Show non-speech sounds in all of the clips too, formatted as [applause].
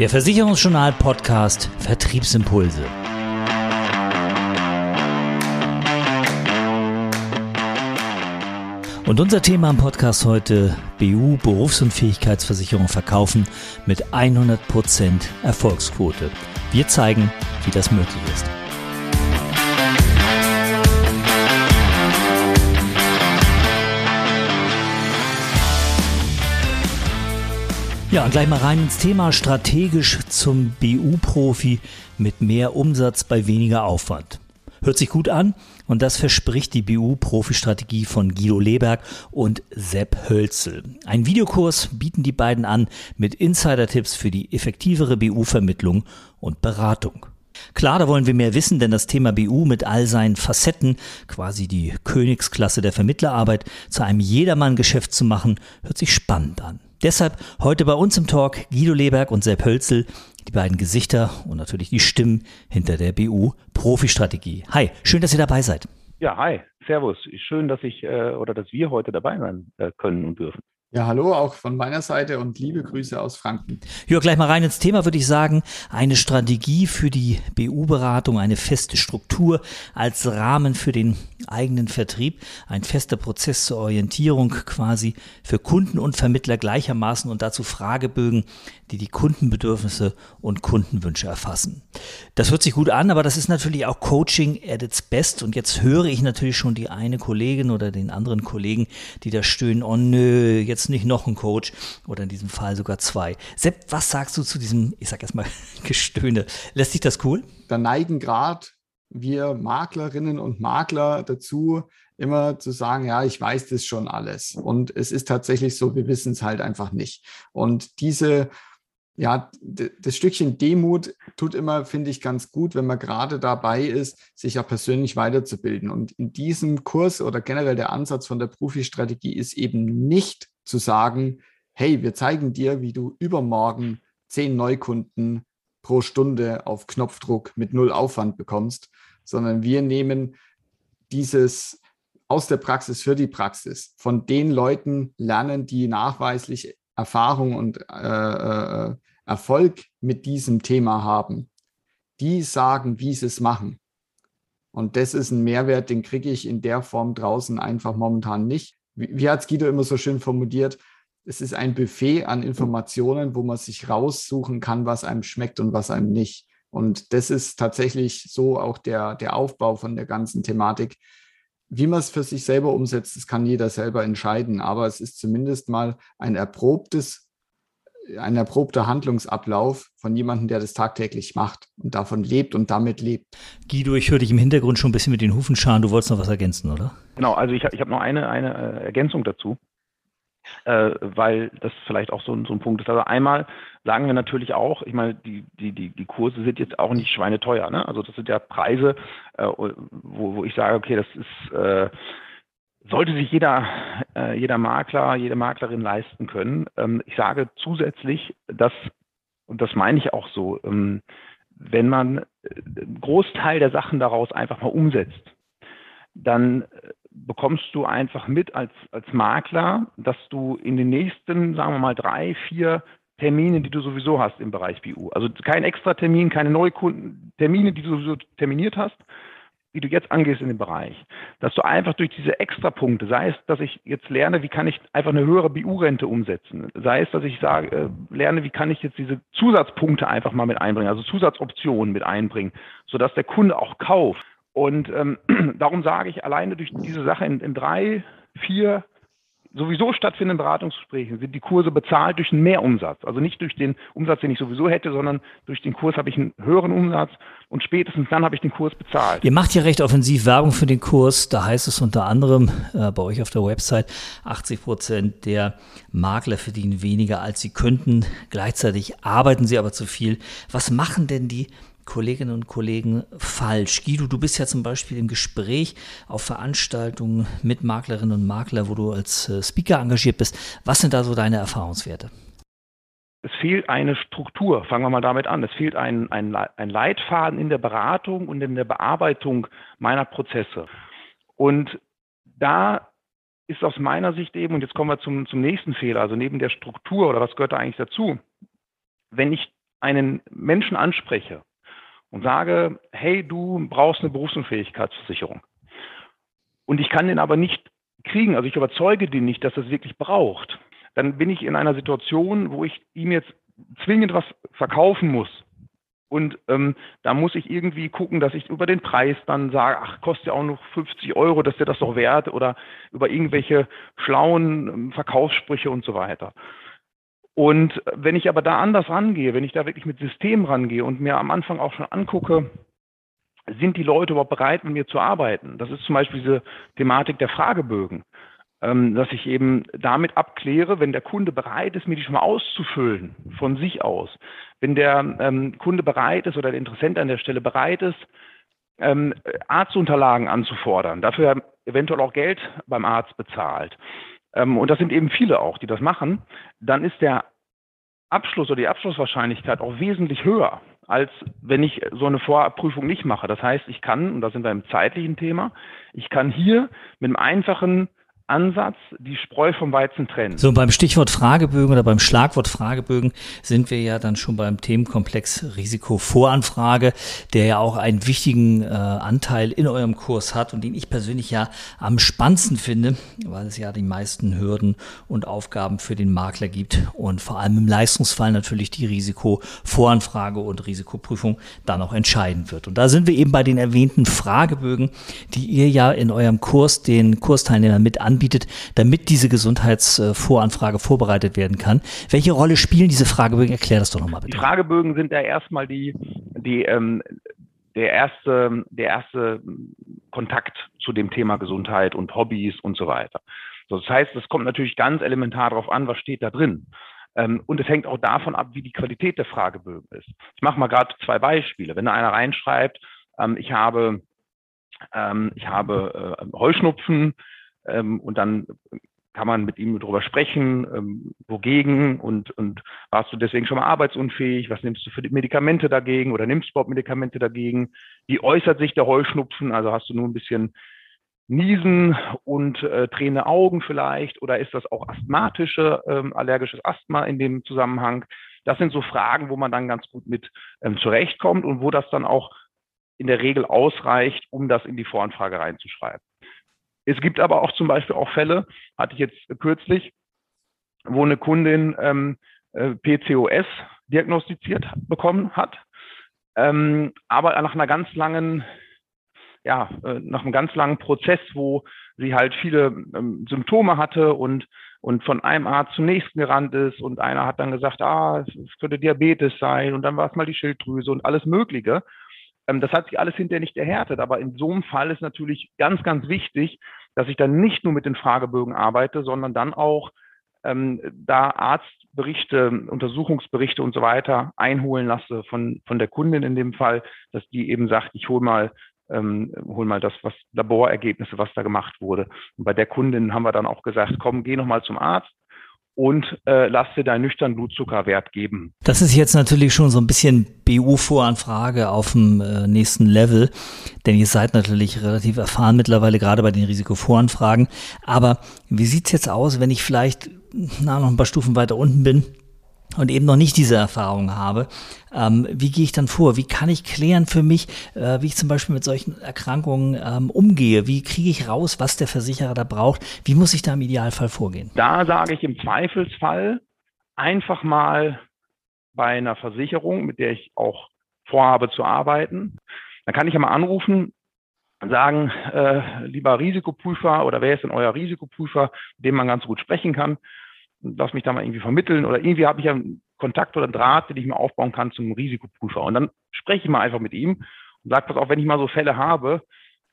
Der Versicherungsjournal Podcast Vertriebsimpulse. Und unser Thema im Podcast heute BU Berufsunfähigkeitsversicherung verkaufen mit 100% Erfolgsquote. Wir zeigen, wie das möglich ist. Ja, und gleich mal rein ins Thema strategisch zum BU-Profi mit mehr Umsatz bei weniger Aufwand. Hört sich gut an und das verspricht die BU-Profi-Strategie von Guido Leberg und Sepp Hölzel. Ein Videokurs bieten die beiden an mit Insider-Tipps für die effektivere BU-Vermittlung und Beratung. Klar, da wollen wir mehr wissen, denn das Thema BU mit all seinen Facetten, quasi die Königsklasse der Vermittlerarbeit, zu einem Jedermann-Geschäft zu machen, hört sich spannend an. Deshalb heute bei uns im Talk Guido Leberg und Sepp Hölzel, die beiden Gesichter und natürlich die Stimmen hinter der BU Profi-Strategie. Hi, schön, dass ihr dabei seid. Ja, hi, Servus. Schön, dass ich äh, oder dass wir heute dabei sein äh, können und dürfen. Ja, hallo auch von meiner Seite und liebe Grüße aus Franken. Ja, gleich mal rein ins Thema würde ich sagen, eine Strategie für die BU-Beratung, eine feste Struktur als Rahmen für den eigenen Vertrieb, ein fester Prozess zur Orientierung quasi für Kunden und Vermittler gleichermaßen und dazu Fragebögen, die die Kundenbedürfnisse und Kundenwünsche erfassen. Das hört sich gut an, aber das ist natürlich auch Coaching at its best und jetzt höre ich natürlich schon die eine Kollegin oder den anderen Kollegen, die da stöhnen, oh nö, jetzt nicht noch ein Coach oder in diesem Fall sogar zwei. Sepp, was sagst du zu diesem, ich sag erstmal, [laughs] Gestöhne? Lässt sich das cool? Da neigen gerade wir Maklerinnen und Makler dazu, immer zu sagen, ja, ich weiß das schon alles. Und es ist tatsächlich so, wir wissen es halt einfach nicht. Und diese, ja, das Stückchen Demut tut immer, finde ich, ganz gut, wenn man gerade dabei ist, sich ja persönlich weiterzubilden. Und in diesem Kurs oder generell der Ansatz von der Profi-Strategie ist eben nicht zu sagen, hey, wir zeigen dir, wie du übermorgen zehn Neukunden pro Stunde auf Knopfdruck mit null Aufwand bekommst, sondern wir nehmen dieses aus der Praxis für die Praxis von den Leuten lernen, die nachweislich Erfahrung und äh, äh, Erfolg mit diesem Thema haben. Die sagen, wie sie es machen. Und das ist ein Mehrwert, den kriege ich in der Form draußen einfach momentan nicht wie, wie hat es Guido immer so schön formuliert, es ist ein Buffet an Informationen, wo man sich raussuchen kann, was einem schmeckt und was einem nicht. Und das ist tatsächlich so auch der, der Aufbau von der ganzen Thematik. Wie man es für sich selber umsetzt, das kann jeder selber entscheiden. Aber es ist zumindest mal ein erprobtes ein erprobter Handlungsablauf von jemandem, der das tagtäglich macht und davon lebt und damit lebt. Guido, ich höre dich im Hintergrund schon ein bisschen mit den Hufen scharen. Du wolltest noch was ergänzen, oder? Genau, also ich, ich habe noch eine, eine äh, Ergänzung dazu, äh, weil das vielleicht auch so, so, ein Punkt ist. Also einmal sagen wir natürlich auch, ich meine, die, die, die, die Kurse sind jetzt auch nicht schweineteuer. Ne? Also das sind ja Preise, äh, wo, wo ich sage, okay, das ist äh, sollte sich jeder, äh, jeder Makler, jede Maklerin leisten können. Ähm, ich sage zusätzlich, dass, und das meine ich auch so, ähm, wenn man äh, einen Großteil der Sachen daraus einfach mal umsetzt, dann äh, bekommst du einfach mit als, als Makler, dass du in den nächsten, sagen wir mal, drei, vier Termine, die du sowieso hast im Bereich BU. Also kein extra Termin, keine Neukunden, Termine, die du sowieso terminiert hast, wie du jetzt angehst in dem Bereich, dass du einfach durch diese Extrapunkte, sei es, dass ich jetzt lerne, wie kann ich einfach eine höhere BU-Rente umsetzen, sei es, dass ich sage, äh, lerne, wie kann ich jetzt diese Zusatzpunkte einfach mal mit einbringen, also Zusatzoptionen mit einbringen, sodass der Kunde auch kauft. Und ähm, [clears throat] darum sage ich, alleine durch diese Sache in, in drei, vier sowieso stattfindenden Beratungsgesprächen sind die Kurse bezahlt durch einen Mehrumsatz. Also nicht durch den Umsatz, den ich sowieso hätte, sondern durch den Kurs habe ich einen höheren Umsatz und spätestens dann habe ich den Kurs bezahlt. Ihr macht ja recht offensiv Werbung für den Kurs. Da heißt es unter anderem äh, bei euch auf der Website, 80 Prozent der Makler verdienen weniger, als sie könnten. Gleichzeitig arbeiten sie aber zu viel. Was machen denn die Kolleginnen und Kollegen falsch? Guido, du bist ja zum Beispiel im Gespräch auf Veranstaltungen mit Maklerinnen und Maklern, wo du als äh, Speaker engagiert bist. Was sind da so deine Erfahrungswerte? Es fehlt eine Struktur, fangen wir mal damit an. Es fehlt ein, ein, Leitfaden in der Beratung und in der Bearbeitung meiner Prozesse. Und da ist aus meiner Sicht eben, und jetzt kommen wir zum, zum nächsten Fehler, also neben der Struktur oder was gehört da eigentlich dazu? Wenn ich einen Menschen anspreche und sage, hey, du brauchst eine Berufsunfähigkeitsversicherung. Und ich kann den aber nicht kriegen, also ich überzeuge den nicht, dass er es wirklich braucht. Dann bin ich in einer Situation, wo ich ihm jetzt zwingend was verkaufen muss. Und ähm, da muss ich irgendwie gucken, dass ich über den Preis dann sage, ach, kostet ja auch noch 50 Euro, dass der das doch wert oder über irgendwelche schlauen ähm, Verkaufssprüche und so weiter. Und wenn ich aber da anders rangehe, wenn ich da wirklich mit System rangehe und mir am Anfang auch schon angucke, sind die Leute überhaupt bereit, mit mir zu arbeiten? Das ist zum Beispiel diese Thematik der Fragebögen, ähm, dass ich eben damit abkläre, wenn der Kunde bereit ist, mir die schon mal auszufüllen von sich aus, wenn der ähm, Kunde bereit ist oder der Interessent an der Stelle bereit ist, ähm, Arztunterlagen anzufordern, dafür eventuell auch Geld beim Arzt bezahlt. Ähm, und das sind eben viele auch, die das machen, dann ist der Abschluss oder die Abschlusswahrscheinlichkeit auch wesentlich höher, als wenn ich so eine Vorabprüfung nicht mache. Das heißt, ich kann, und da sind wir im zeitlichen Thema, ich kann hier mit einem einfachen Ansatz die Spreu vom Weizen trennen. So, beim Stichwort Fragebögen oder beim Schlagwort Fragebögen sind wir ja dann schon beim Themenkomplex Risikovoranfrage, der ja auch einen wichtigen äh, Anteil in eurem Kurs hat und den ich persönlich ja am spannendsten finde, weil es ja die meisten Hürden und Aufgaben für den Makler gibt und vor allem im Leistungsfall natürlich die Risikovoranfrage und Risikoprüfung dann auch entscheiden wird. Und da sind wir eben bei den erwähnten Fragebögen, die ihr ja in eurem Kurs den Kursteilnehmern mit anbietet anbietet, damit diese Gesundheitsvoranfrage vorbereitet werden kann. Welche Rolle spielen diese Fragebögen? Erklär das doch nochmal bitte. Die Fragebögen sind ja erstmal die, die ähm, der erste, der erste Kontakt zu dem Thema Gesundheit und Hobbys und so weiter. Das heißt, es kommt natürlich ganz elementar darauf an, was steht da drin. Ähm, und es hängt auch davon ab, wie die Qualität der Fragebögen ist. Ich mache mal gerade zwei Beispiele. Wenn da einer reinschreibt, ähm, ich habe, ähm, ich habe äh, Heuschnupfen, ähm, und dann kann man mit ihm darüber sprechen, ähm, wogegen und, und warst du deswegen schon mal arbeitsunfähig, was nimmst du für Medikamente dagegen oder nimmst du überhaupt Medikamente dagegen? Wie äußert sich der Heuschnupfen? Also hast du nur ein bisschen Niesen und äh, tränende Augen vielleicht oder ist das auch asthmatische, ähm, allergisches Asthma in dem Zusammenhang? Das sind so Fragen, wo man dann ganz gut mit ähm, zurechtkommt und wo das dann auch in der Regel ausreicht, um das in die Voranfrage reinzuschreiben. Es gibt aber auch zum Beispiel auch Fälle, hatte ich jetzt kürzlich, wo eine Kundin ähm, äh, PCOS diagnostiziert bekommen hat, ähm, aber nach einer ganz langen, ja, äh, nach einem ganz langen Prozess, wo sie halt viele ähm, Symptome hatte und und von einem Arzt zum nächsten gerannt ist und einer hat dann gesagt, ah, es könnte Diabetes sein und dann war es mal die Schilddrüse und alles Mögliche. Ähm, das hat sich alles hinterher nicht erhärtet, aber in so einem Fall ist natürlich ganz, ganz wichtig, dass ich dann nicht nur mit den Fragebögen arbeite, sondern dann auch ähm, da Arztberichte, Untersuchungsberichte und so weiter einholen lasse von, von der Kundin in dem Fall, dass die eben sagt, ich hole mal ähm, hol mal das, was Laborergebnisse, was da gemacht wurde. Und bei der Kundin haben wir dann auch gesagt, komm, geh nochmal zum Arzt, und äh, lass dir deinen nüchternen Blutzuckerwert geben. Das ist jetzt natürlich schon so ein bisschen BU-Voranfrage auf dem äh, nächsten Level, denn ihr seid natürlich relativ erfahren mittlerweile, gerade bei den Risikovoranfragen. Aber wie sieht's jetzt aus, wenn ich vielleicht na, noch ein paar Stufen weiter unten bin und eben noch nicht diese Erfahrung habe, ähm, wie gehe ich dann vor? Wie kann ich klären für mich, äh, wie ich zum Beispiel mit solchen Erkrankungen ähm, umgehe? Wie kriege ich raus, was der Versicherer da braucht? Wie muss ich da im Idealfall vorgehen? Da sage ich im Zweifelsfall einfach mal bei einer Versicherung, mit der ich auch vorhabe zu arbeiten, dann kann ich ja mal anrufen, sagen, äh, lieber Risikoprüfer oder wer ist denn euer Risikoprüfer, mit dem man ganz gut sprechen kann lass mich da mal irgendwie vermitteln oder irgendwie habe ich ja einen Kontakt oder einen Draht, den ich mir aufbauen kann zum Risikoprüfer. Und dann spreche ich mal einfach mit ihm und sage, pass auf, wenn ich mal so Fälle habe,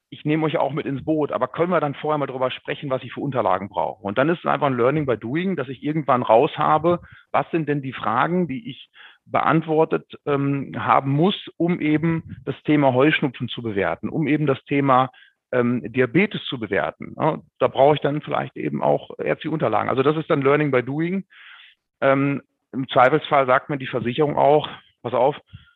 ich nehme euch auch mit ins Boot, aber können wir dann vorher mal darüber sprechen, was ich für Unterlagen brauche? Und dann ist es einfach ein Learning by Doing, dass ich irgendwann raus habe, was sind denn die Fragen, die ich beantwortet ähm, haben muss, um eben das Thema Heuschnupfen zu bewerten, um eben das Thema ähm, Diabetes zu bewerten. Ja, da brauche ich dann vielleicht eben auch ärztliche Unterlagen. Also das ist dann Learning by Doing. Ähm, Im Zweifelsfall sagt mir die Versicherung auch, pass auf,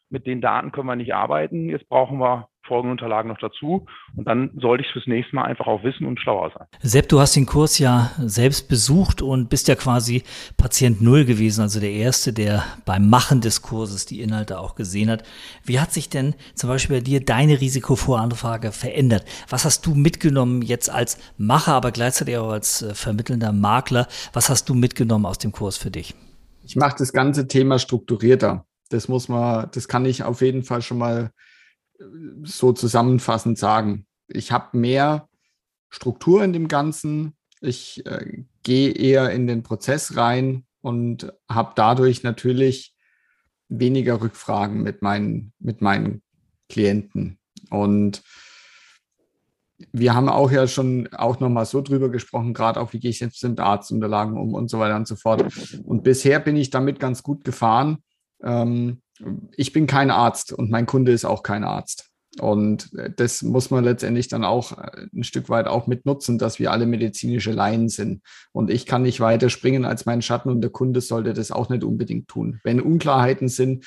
mit den Daten können wir nicht arbeiten. Jetzt brauchen wir folgende Unterlagen noch dazu. Und dann sollte ich fürs nächste Mal einfach auch wissen und schlauer sein. Sepp, du hast den Kurs ja selbst besucht und bist ja quasi Patient Null gewesen, also der Erste, der beim Machen des Kurses die Inhalte auch gesehen hat. Wie hat sich denn zum Beispiel bei dir deine Risikovoranfrage verändert? Was hast du mitgenommen jetzt als Macher, aber gleichzeitig auch als äh, vermittelnder Makler? Was hast du mitgenommen aus dem Kurs für dich? Ich mache das ganze Thema strukturierter. Das muss man, das kann ich auf jeden Fall schon mal so zusammenfassend sagen. Ich habe mehr Struktur in dem Ganzen. Ich äh, gehe eher in den Prozess rein und habe dadurch natürlich weniger Rückfragen mit meinen, mit meinen Klienten. Und wir haben auch ja schon auch nochmal so drüber gesprochen, gerade auch, wie gehe ich jetzt mit Arztunterlagen um und so weiter und so fort. Und bisher bin ich damit ganz gut gefahren. Ähm, ich bin kein Arzt und mein Kunde ist auch kein Arzt. Und äh, das muss man letztendlich dann auch äh, ein Stück weit auch mit nutzen, dass wir alle medizinische Laien sind. Und ich kann nicht weiter springen als mein Schatten und der Kunde sollte das auch nicht unbedingt tun. Wenn Unklarheiten sind,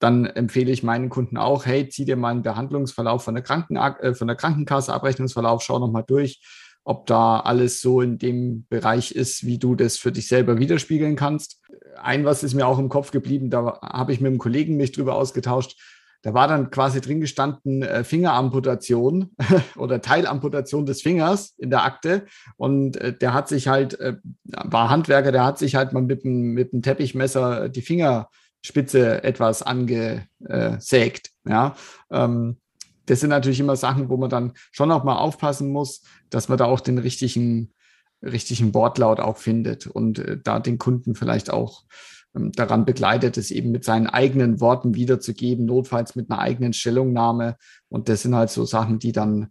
dann empfehle ich meinen Kunden auch, hey, zieh dir mal einen Behandlungsverlauf von der, Kranken, äh, von der Krankenkasse, Abrechnungsverlauf, schau nochmal durch, ob da alles so in dem Bereich ist, wie du das für dich selber widerspiegeln kannst. Ein was ist mir auch im Kopf geblieben, da habe ich mit einem Kollegen mich drüber ausgetauscht. Da war dann quasi drin gestanden äh, Fingeramputation [laughs] oder Teilamputation des Fingers in der Akte. Und äh, der hat sich halt, äh, war Handwerker, der hat sich halt mal mit dem, mit dem Teppichmesser die Fingerspitze etwas angesägt. Ja, ähm, das sind natürlich immer Sachen, wo man dann schon auch mal aufpassen muss, dass man da auch den richtigen, richtigen Wortlaut auch findet und äh, da den Kunden vielleicht auch ähm, daran begleitet, es eben mit seinen eigenen Worten wiederzugeben, notfalls mit einer eigenen Stellungnahme. Und das sind halt so Sachen, die dann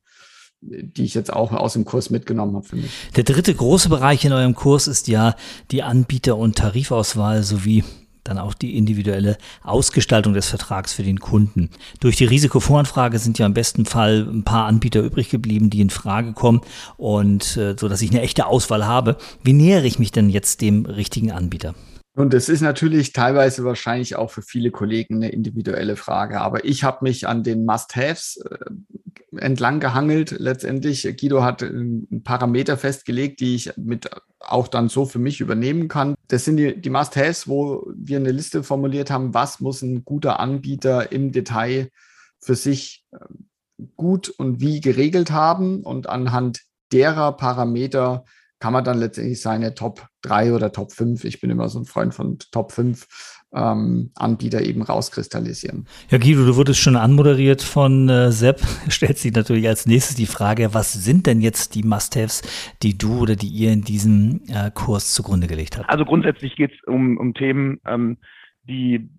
die ich jetzt auch aus dem Kurs mitgenommen habe für mich. Der dritte große Bereich in eurem Kurs ist ja die Anbieter- und Tarifauswahl sowie dann auch die individuelle Ausgestaltung des Vertrags für den Kunden. Durch die Risikovoranfrage sind ja im besten Fall ein paar Anbieter übrig geblieben, die in Frage kommen und äh, so dass ich eine echte Auswahl habe. Wie nähere ich mich denn jetzt dem richtigen Anbieter? Und es ist natürlich teilweise wahrscheinlich auch für viele Kollegen eine individuelle Frage. Aber ich habe mich an den Must-Haves äh, entlang gehangelt. Letztendlich, Guido hat einen Parameter festgelegt, die ich mit auch dann so für mich übernehmen kann. Das sind die, die Must-Haves, wo wir eine Liste formuliert haben, was muss ein guter Anbieter im Detail für sich äh, gut und wie geregelt haben. Und anhand derer Parameter kann man dann letztendlich seine Top 3 oder Top 5, ich bin immer so ein Freund von Top 5 ähm, Anbieter eben rauskristallisieren. Ja, Guido, du wurdest schon anmoderiert von äh, Sepp. [laughs] Stellt sich natürlich als nächstes die Frage, was sind denn jetzt die Must-Haves, die du oder die ihr in diesem äh, Kurs zugrunde gelegt habt? Also grundsätzlich geht es um, um Themen, ähm, die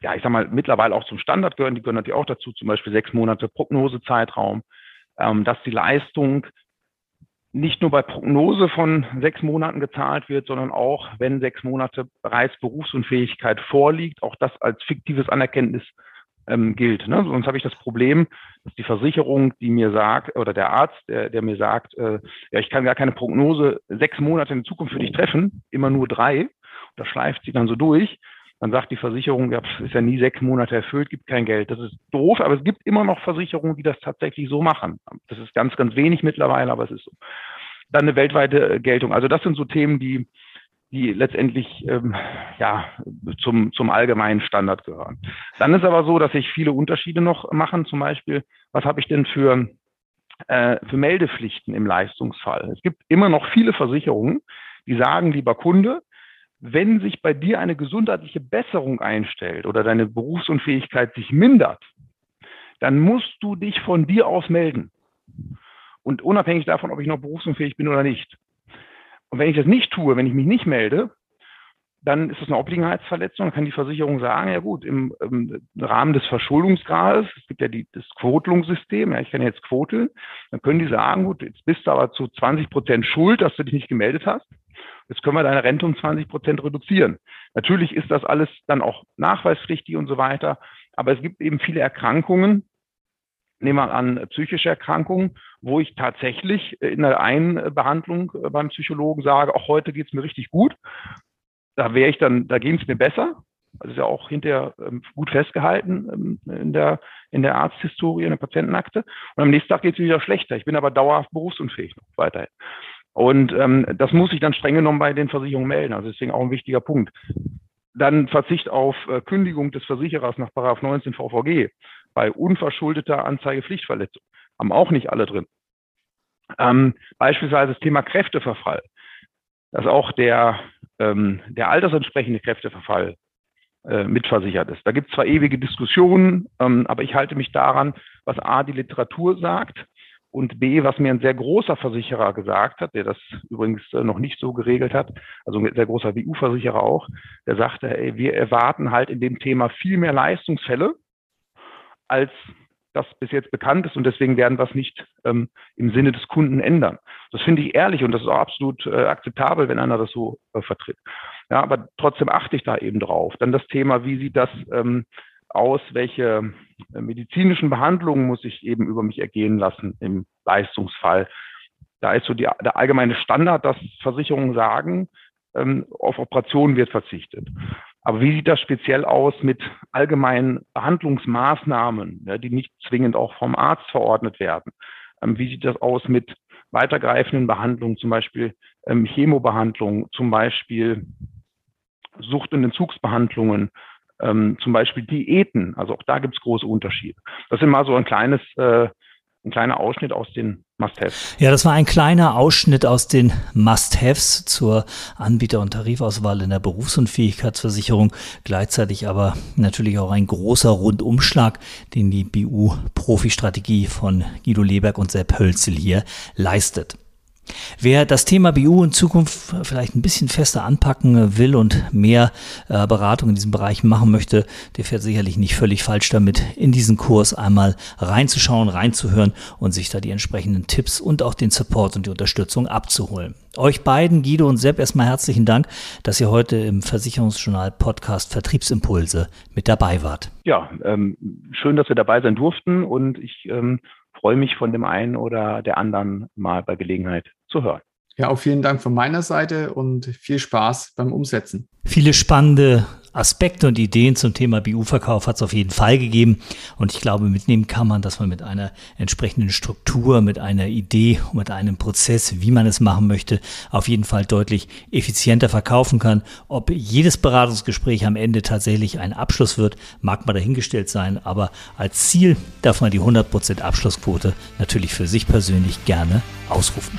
ja, ich sag mal, mittlerweile auch zum Standard gehören, die gehören natürlich auch dazu, zum Beispiel sechs Monate Prognosezeitraum, ähm, dass die Leistung nicht nur bei Prognose von sechs Monaten gezahlt wird, sondern auch, wenn sechs Monate bereits Berufsunfähigkeit vorliegt, auch das als fiktives Anerkenntnis ähm, gilt. Ne? Sonst habe ich das Problem, dass die Versicherung, die mir sagt, oder der Arzt, der, der mir sagt, äh, ja, ich kann gar keine Prognose sechs Monate in Zukunft für dich treffen, immer nur drei, das schleift sie dann so durch, dann sagt die Versicherung, ja, ist ja nie sechs Monate erfüllt, gibt kein Geld. Das ist doof, aber es gibt immer noch Versicherungen, die das tatsächlich so machen. Das ist ganz, ganz wenig mittlerweile, aber es ist so. Dann eine weltweite Geltung. Also das sind so Themen, die, die letztendlich ähm, ja, zum, zum allgemeinen Standard gehören. Dann ist aber so, dass sich viele Unterschiede noch machen. Zum Beispiel, was habe ich denn für, äh, für Meldepflichten im Leistungsfall? Es gibt immer noch viele Versicherungen, die sagen, lieber Kunde, wenn sich bei dir eine gesundheitliche Besserung einstellt oder deine Berufsunfähigkeit sich mindert, dann musst du dich von dir aus melden. Und unabhängig davon, ob ich noch berufsunfähig bin oder nicht. Und wenn ich das nicht tue, wenn ich mich nicht melde, dann ist das eine Obliegenheitsverletzung. Dann kann die Versicherung sagen, ja gut, im, im Rahmen des Verschuldungsgrades, es gibt ja die, das Quotelungssystem, ja, ich kann jetzt quoteln, dann können die sagen, gut, jetzt bist du aber zu 20 Prozent schuld, dass du dich nicht gemeldet hast. Jetzt können wir deine Rente um 20 Prozent reduzieren. Natürlich ist das alles dann auch nachweispflichtig und so weiter. Aber es gibt eben viele Erkrankungen, nehmen wir an psychische Erkrankungen, wo ich tatsächlich in der einen Behandlung beim Psychologen sage, auch heute geht es mir richtig gut. Da wäre ich dann, da ging es mir besser. Das ist ja auch hinterher ähm, gut festgehalten ähm, in, der, in der Arzthistorie, in der Patientenakte. Und am nächsten Tag geht es wieder schlechter. Ich bin aber dauerhaft berufsunfähig noch weiterhin. Und ähm, das muss ich dann streng genommen bei den Versicherungen melden. Also deswegen auch ein wichtiger Punkt. Dann Verzicht auf äh, Kündigung des Versicherers nach 19 VVG bei unverschuldeter Anzeigepflichtverletzung. Haben auch nicht alle drin. Ähm, beispielsweise das Thema Kräfteverfall, dass auch der, ähm, der altersentsprechende Kräfteverfall äh, mitversichert ist. Da gibt es zwar ewige Diskussionen, ähm, aber ich halte mich daran, was A, die Literatur sagt und B, was mir ein sehr großer Versicherer gesagt hat, der das übrigens äh, noch nicht so geregelt hat, also ein sehr großer WU-Versicherer auch, der sagte, ey, wir erwarten halt in dem Thema viel mehr Leistungsfälle, als das bis jetzt bekannt ist und deswegen werden wir es nicht ähm, im Sinne des Kunden ändern. Das finde ich ehrlich und das ist auch absolut äh, akzeptabel, wenn einer das so äh, vertritt. Ja, aber trotzdem achte ich da eben drauf. Dann das Thema, wie sieht das ähm, aus, welche äh, medizinischen Behandlungen muss ich eben über mich ergehen lassen im Leistungsfall. Da ist so die, der allgemeine Standard, dass Versicherungen sagen, ähm, auf Operationen wird verzichtet. Aber wie sieht das speziell aus mit allgemeinen Behandlungsmaßnahmen, ja, die nicht zwingend auch vom Arzt verordnet werden? Ähm, wie sieht das aus mit weitergreifenden Behandlungen, zum Beispiel ähm, Chemobehandlung, zum Beispiel Sucht- und Entzugsbehandlungen, ähm, zum Beispiel Diäten. Also auch da gibt es große Unterschiede. Das sind mal so ein kleines äh, ein kleiner Ausschnitt aus den Must-Haves. Ja, das war ein kleiner Ausschnitt aus den Must-Haves zur Anbieter- und Tarifauswahl in der Berufsunfähigkeitsversicherung. Gleichzeitig aber natürlich auch ein großer Rundumschlag, den die BU-Profi-Strategie von Guido Leberg und Sepp Hölzel hier leistet. Wer das Thema BU in Zukunft vielleicht ein bisschen fester anpacken will und mehr äh, Beratung in diesem Bereich machen möchte, der fährt sicherlich nicht völlig falsch damit, in diesen Kurs einmal reinzuschauen, reinzuhören und sich da die entsprechenden Tipps und auch den Support und die Unterstützung abzuholen. Euch beiden, Guido und Sepp, erstmal herzlichen Dank, dass ihr heute im Versicherungsjournal Podcast Vertriebsimpulse mit dabei wart. Ja, ähm, schön, dass wir dabei sein durften und ich ähm, freue mich von dem einen oder der anderen mal bei Gelegenheit zu hören. Ja, auch vielen Dank von meiner Seite und viel Spaß beim Umsetzen. Viele spannende Aspekte und Ideen zum Thema BU-Verkauf hat es auf jeden Fall gegeben. Und ich glaube, mitnehmen kann man, dass man mit einer entsprechenden Struktur, mit einer Idee mit einem Prozess, wie man es machen möchte, auf jeden Fall deutlich effizienter verkaufen kann. Ob jedes Beratungsgespräch am Ende tatsächlich ein Abschluss wird, mag mal dahingestellt sein. Aber als Ziel darf man die 100% Abschlussquote natürlich für sich persönlich gerne ausrufen.